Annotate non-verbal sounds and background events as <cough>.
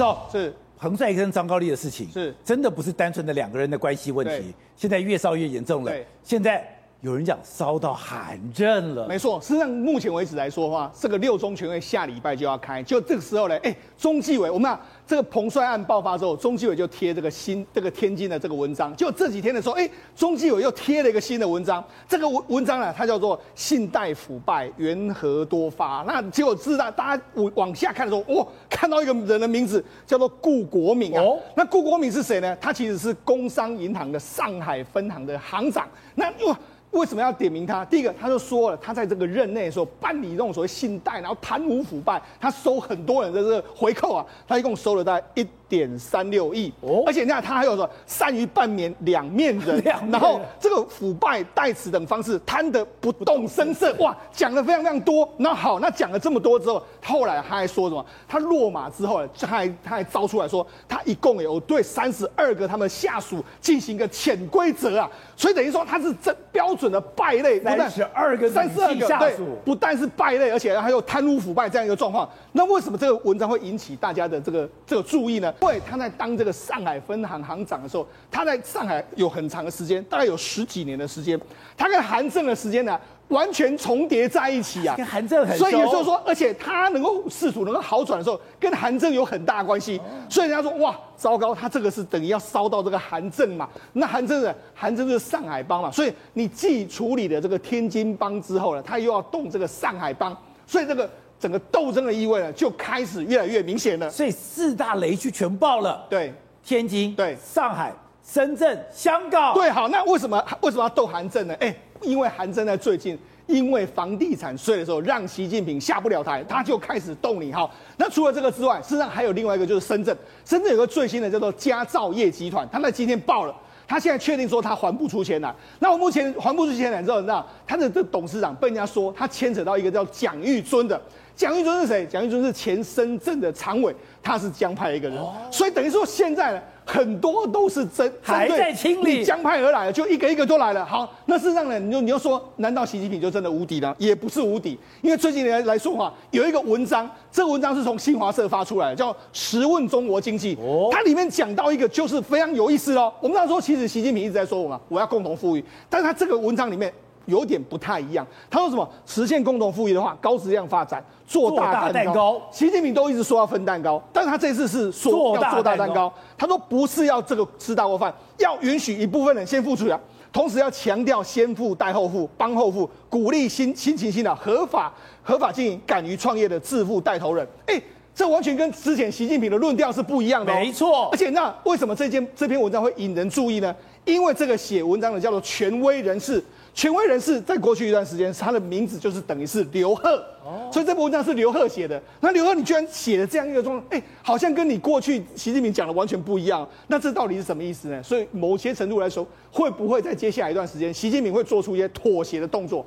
到是彭帅跟张高丽的事情，是真的不是单纯的两个人的关系问题，现在越烧越严重了。现在。有人讲烧到寒震了，没错。实际上，目前为止来说的话，这个六中全会下礼拜就要开，就这个时候呢，哎，中纪委，我们讲这个彭帅案爆发之后，中纪委就贴这个新这个天津的这个文章。就这几天的时候，哎，中纪委又贴了一个新的文章。这个文文章呢，它叫做“信贷腐败，缘何多发”。那结果知道大家往下看的时候，哇，看到一个人的名字叫做顾国敏啊。哦、那顾国敏是谁呢？他其实是工商银行的上海分行的行长。那哇。为什么要点名他？第一个，他就说了，他在这个任内的时候办理这种所谓信贷，然后贪污腐败，他收很多人的这个回扣啊，他一共收了大概一点三六亿。哦，而且你看他还有说善于扮演 <laughs> 两面人，然后这个腐败代词等方式贪得不动声色，哇，讲的非常非常多。那好，那讲了这么多之后，后来他还说什么？他落马之后，他还他还招出来说，他一共有对三十二个他们下属进行一个潜规则啊，所以等于说他是真标。准的败类，三十二个三十二个对，不但是败类，而且还有贪污腐败这样一个状况。那为什么这个文章会引起大家的这个这个注意呢？因为他在当这个上海分行行长的时候，他在上海有很长的时间，大概有十几年的时间，他跟韩正的时间呢，完全重叠在一起啊，跟韩正很熟，所以也就是说，而且他能够仕途能够好转的时候，跟韩正有很大关系。所以人家说，哇，糟糕，他这个是等于要烧到这个韩正嘛？那韩正呢？韩正是上海帮嘛？所以你既处理了这个天津帮之后呢，他又要动这个上海帮，所以这个整个斗争的意味呢，就开始越来越明显了。所以四大雷区全爆了，对，天津，对，上海、深圳、香港，对，好，那为什么为什么要斗韩正呢？哎。因为韩正在最近因为房地产税的时候，让习近平下不了台，他就开始动你哈。那除了这个之外，事实上还有另外一个就是深圳，深圳有个最新的叫做佳兆业集团，他在今天爆了，他现在确定说他还不出钱来。那我目前还不出钱来之后，你知道他的这董事长被人家说他牵扯到一个叫蒋玉尊的，蒋玉尊是谁？蒋玉尊是前深圳的常委，他是江派的一个人，所以等于说现在呢。很多都是真还在清理江派而来的，就一个一个都来了。好，那事实上呢，你就你就说，难道习近平就真的无敌了？也不是无敌，因为最近来来说话，有一个文章，这个文章是从新华社发出来的，叫《十问中国经济》。哦，它里面讲到一个就是非常有意思哦。我们那时候其实习近平一直在说我们我要共同富裕，但是他这个文章里面。有点不太一样。他说什么？实现共同富裕的话，高质量发展，做大蛋糕。习近平都一直说要分蛋糕，但是他这次是说要做大蛋糕。他说不是要这个吃大锅饭，要允许一部分人先付出来，同时要强调先富带后富，帮后富，鼓励新新情新的合法合法经营、敢于创业的致富带头人。哎，这完全跟之前习近平的论调是不一样的。没错。而且那为什么这件这篇文章会引人注意呢？因为这个写文章的叫做权威人士。权威人士在过去一段时间，他的名字就是等于是刘贺，哦，所以这部文章是刘贺写的。那刘贺，你居然写了这样一个状况，哎，好像跟你过去习近平讲的完全不一样。那这到底是什么意思呢？所以某些程度来说，会不会在接下来一段时间，习近平会做出一些妥协的动作？